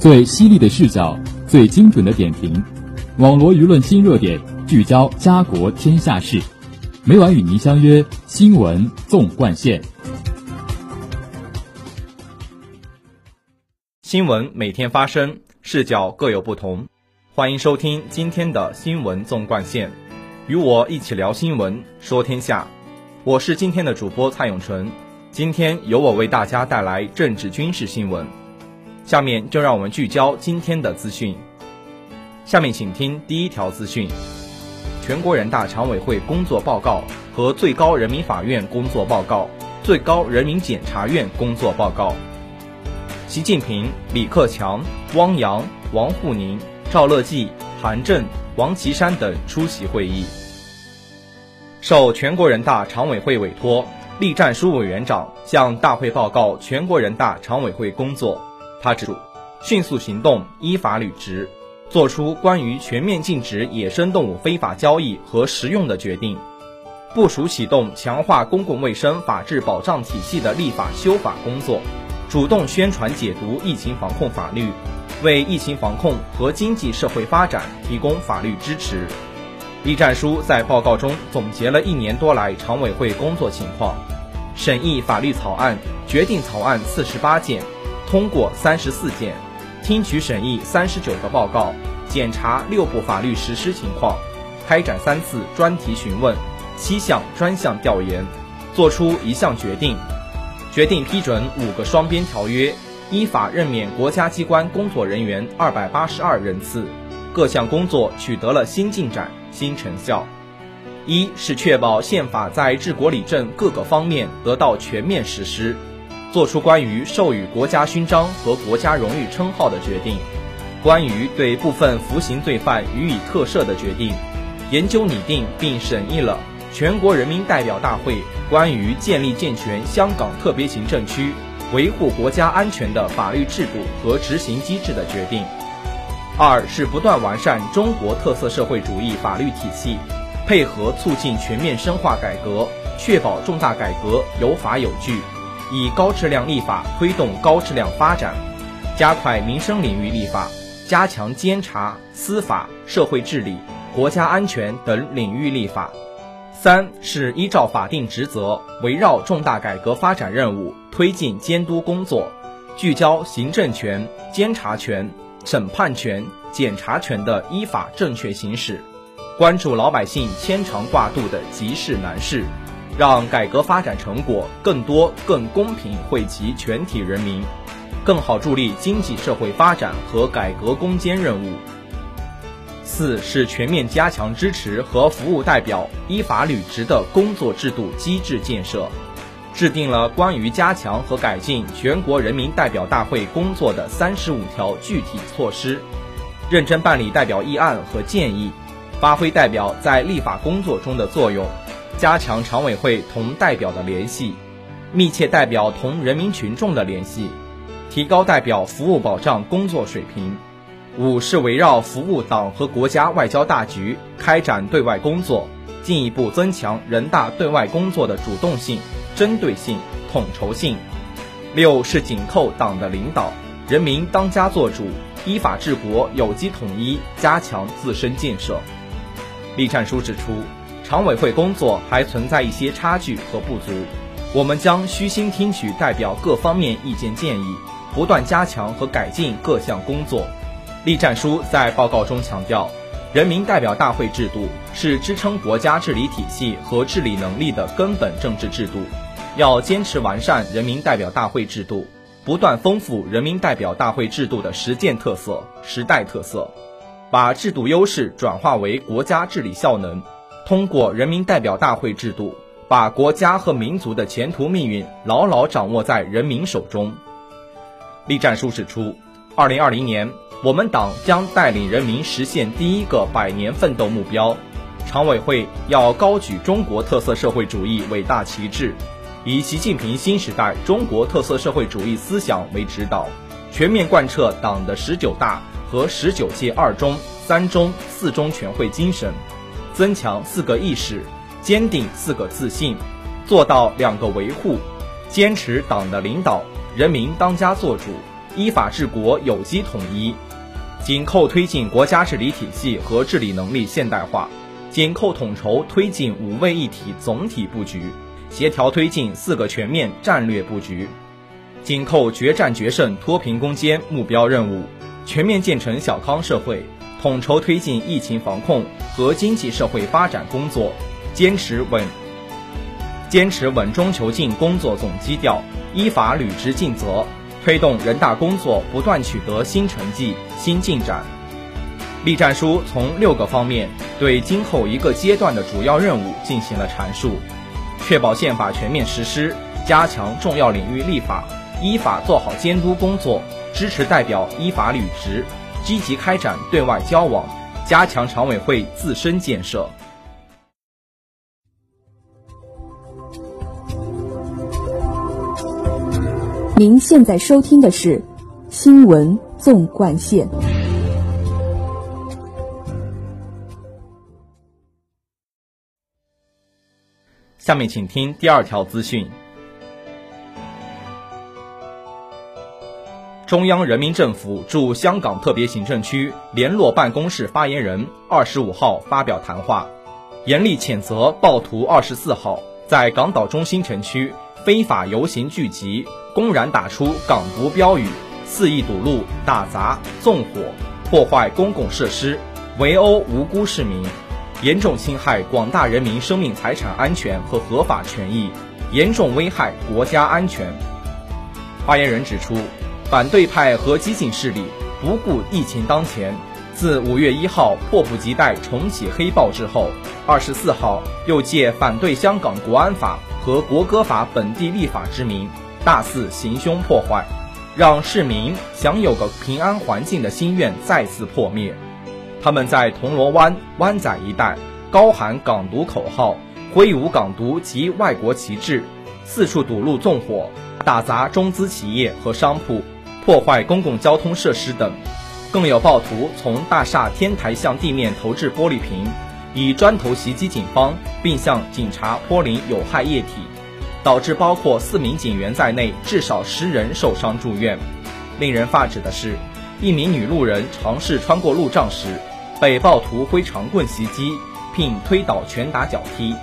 最犀利的视角，最精准的点评，网罗舆论新热点，聚焦家国天下事。每晚与您相约《新闻纵贯线》。新闻每天发生，视角各有不同。欢迎收听今天的《新闻纵贯线》，与我一起聊新闻，说天下。我是今天的主播蔡永纯。今天由我为大家带来政治军事新闻。下面就让我们聚焦今天的资讯。下面请听第一条资讯：全国人大常委会工作报告和最高人民法院工作报告、最高人民检察院工作报告。习近平、李克强、汪洋、王沪宁、赵乐际、韩正、王岐山等出席会议。受全国人大常委会委托，栗战书委员长向大会报告全国人大常委会工作。他指出，迅速行动，依法履职，作出关于全面禁止野生动物非法交易和食用的决定，部署启动强化公共卫生法治保障体系的立法修法工作，主动宣传解读疫情防控法律，为疫情防控和经济社会发展提供法律支持。栗战书在报告中总结了一年多来常委会工作情况，审议法律草案、决定草案四十八件。通过三十四件，听取审议三十九个报告，检查六部法律实施情况，开展三次专题询问，七项专项调研，作出一项决定，决定批准五个双边条约，依法任免国家机关工作人员二百八十二人次，各项工作取得了新进展、新成效。一是确保宪法在治国理政各个方面得到全面实施。作出关于授予国家勋章和国家荣誉称号的决定，关于对部分服刑罪犯予以特赦的决定，研究拟定并审议了全国人民代表大会关于建立健全香港特别行政区维护国家安全的法律制度和执行机制的决定。二是不断完善中国特色社会主义法律体系，配合促进全面深化改革，确保重大改革有法有据。以高质量立法推动高质量发展，加快民生领域立法，加强监察、司法、社会治理、国家安全等领域立法。三是依照法定职责，围绕重大改革发展任务推进监督工作，聚焦行政权、监察权、审判权、检察权的依法正确行使，关注老百姓牵肠挂肚的急事难事。让改革发展成果更多、更公平惠及全体人民，更好助力经济社会发展和改革攻坚任务。四是全面加强支持和服务代表依法履职的工作制度机制建设，制定了关于加强和改进全国人民代表大会工作的三十五条具体措施，认真办理代表议案和建议，发挥代表在立法工作中的作用。加强常委会同代表的联系，密切代表同人民群众的联系，提高代表服务保障工作水平。五是围绕服务党和国家外交大局开展对外工作，进一步增强人大对外工作的主动性、针对性、统筹性。六是紧扣党的领导，人民当家作主，依法治国，有机统一，加强自身建设。栗战书指出。常委会工作还存在一些差距和不足，我们将虚心听取代表各方面意见建议，不断加强和改进各项工作。栗战书在报告中强调，人民代表大会制度是支撑国家治理体系和治理能力的根本政治制度，要坚持完善人民代表大会制度，不断丰富人民代表大会制度的实践特色、时代特色，把制度优势转化为国家治理效能。通过人民代表大会制度，把国家和民族的前途命运牢牢掌握在人民手中。栗战书指出，二零二零年，我们党将带领人民实现第一个百年奋斗目标。常委会要高举中国特色社会主义伟大旗帜，以习近平新时代中国特色社会主义思想为指导，全面贯彻党的十九大和十九届二中、三中、四中全会精神。增强四个意识，坚定四个自信，做到两个维护，坚持党的领导，人民当家作主，依法治国有机统一，紧扣推进国家治理体系和治理能力现代化，紧扣统筹推进五位一体总体布局，协调推进四个全面战略布局，紧扣决战决胜脱贫攻坚目标任务，全面建成小康社会，统筹推进疫情防控和经济社会发展工作，坚持稳。坚持稳中求进工作总基调，依法履职尽责，推动人大工作不断取得新成绩、新进展。栗战书从六个方面对今后一个阶段的主要任务进行了阐述：确保宪法全面实施，加强重要领域立法，依法做好监督工作，支持代表依法履职，积极开展对外交往，加强常委会自身建设。您现在收听的是《新闻纵贯线》。下面请听第二条资讯：中央人民政府驻香港特别行政区联络办公室发言人二十五号发表谈话，严厉谴责暴徒二十四号在港岛中心城区非法游行聚集。公然打出港独标语，肆意堵路、打砸、纵火、破坏公共设施，围殴无辜市民，严重侵害广大人民生命财产安全和合法权益，严重危害国家安全。发言人指出，反对派和激进势力不顾疫情当前，自五月一号迫不及待重启黑暴之后，二十四号又借反对香港国安法和国歌法本地立法之名。大肆行凶破坏，让市民享有个平安环境的心愿再次破灭。他们在铜锣湾、湾仔一带高喊港独口号，挥舞港独及外国旗帜，四处堵路纵火，打砸中资企业和商铺，破坏公共交通设施等。更有暴徒从大厦天台向地面投掷玻璃瓶，以砖头袭击警方，并向警察泼淋有害液体。导致包括四名警员在内至少十人受伤住院。令人发指的是，一名女路人尝试穿过路障时，被暴徒挥长棍袭击，并推倒拳打脚踢；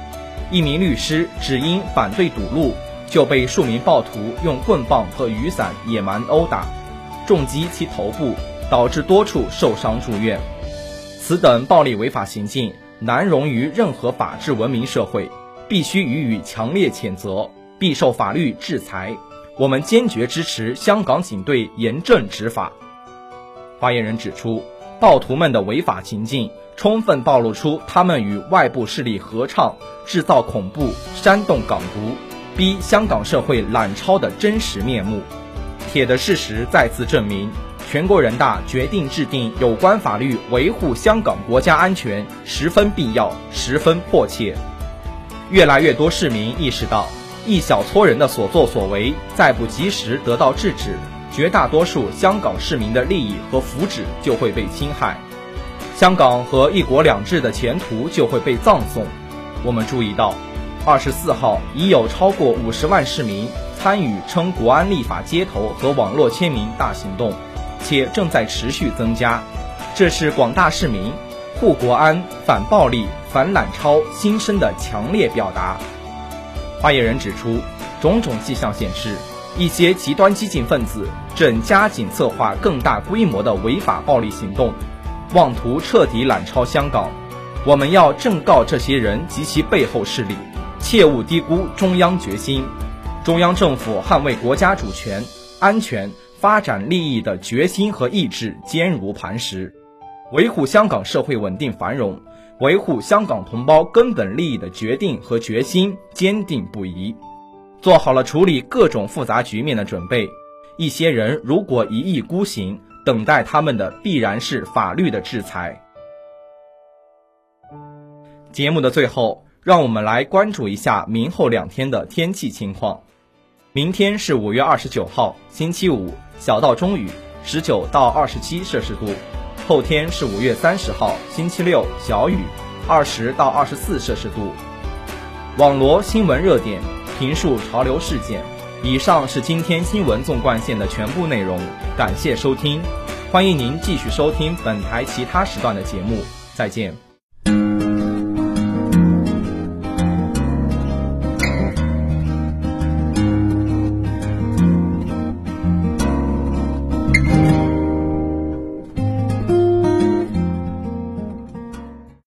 一名律师只因反对堵路，就被数名暴徒用棍棒和雨伞野蛮殴打，重击其头部，导致多处受伤住院。此等暴力违法行径难容于任何法治文明社会。必须予以强烈谴责，必受法律制裁。我们坚决支持香港警队严正执法。发言人指出，暴徒们的违法行径充分暴露出他们与外部势力合唱、制造恐怖、煽动港独、逼香港社会懒抄的真实面目。铁的事实再次证明，全国人大决定制定有关法律维护香港国家安全十分必要、十分迫切。越来越多市民意识到，一小撮人的所作所为再不及时得到制止，绝大多数香港市民的利益和福祉就会被侵害，香港和一国两制的前途就会被葬送。我们注意到，二十四号已有超过五十万市民参与称国安立法街头和网络签名大行动，且正在持续增加。这是广大市民护国安、反暴力。反揽超心声的强烈表达。发言人指出，种种迹象显示，一些极端激进分子正加紧策划更大规模的违法暴力行动，妄图彻底揽超香港。我们要正告这些人及其背后势力，切勿低估中央决心。中央政府捍卫国家主权、安全、发展利益的决心和意志坚如磐石，维护香港社会稳定繁荣。维护香港同胞根本利益的决定和决心坚定不移，做好了处理各种复杂局面的准备。一些人如果一意孤行，等待他们的必然是法律的制裁。节目的最后，让我们来关注一下明后两天的天气情况。明天是五月二十九号，星期五，小到中雨，十九到二十七摄氏度。后天是五月三十号，星期六，小雨，二十到二十四摄氏度。网罗新闻热点，评述潮流事件，以上是今天新闻纵贯线的全部内容，感谢收听，欢迎您继续收听本台其他时段的节目，再见。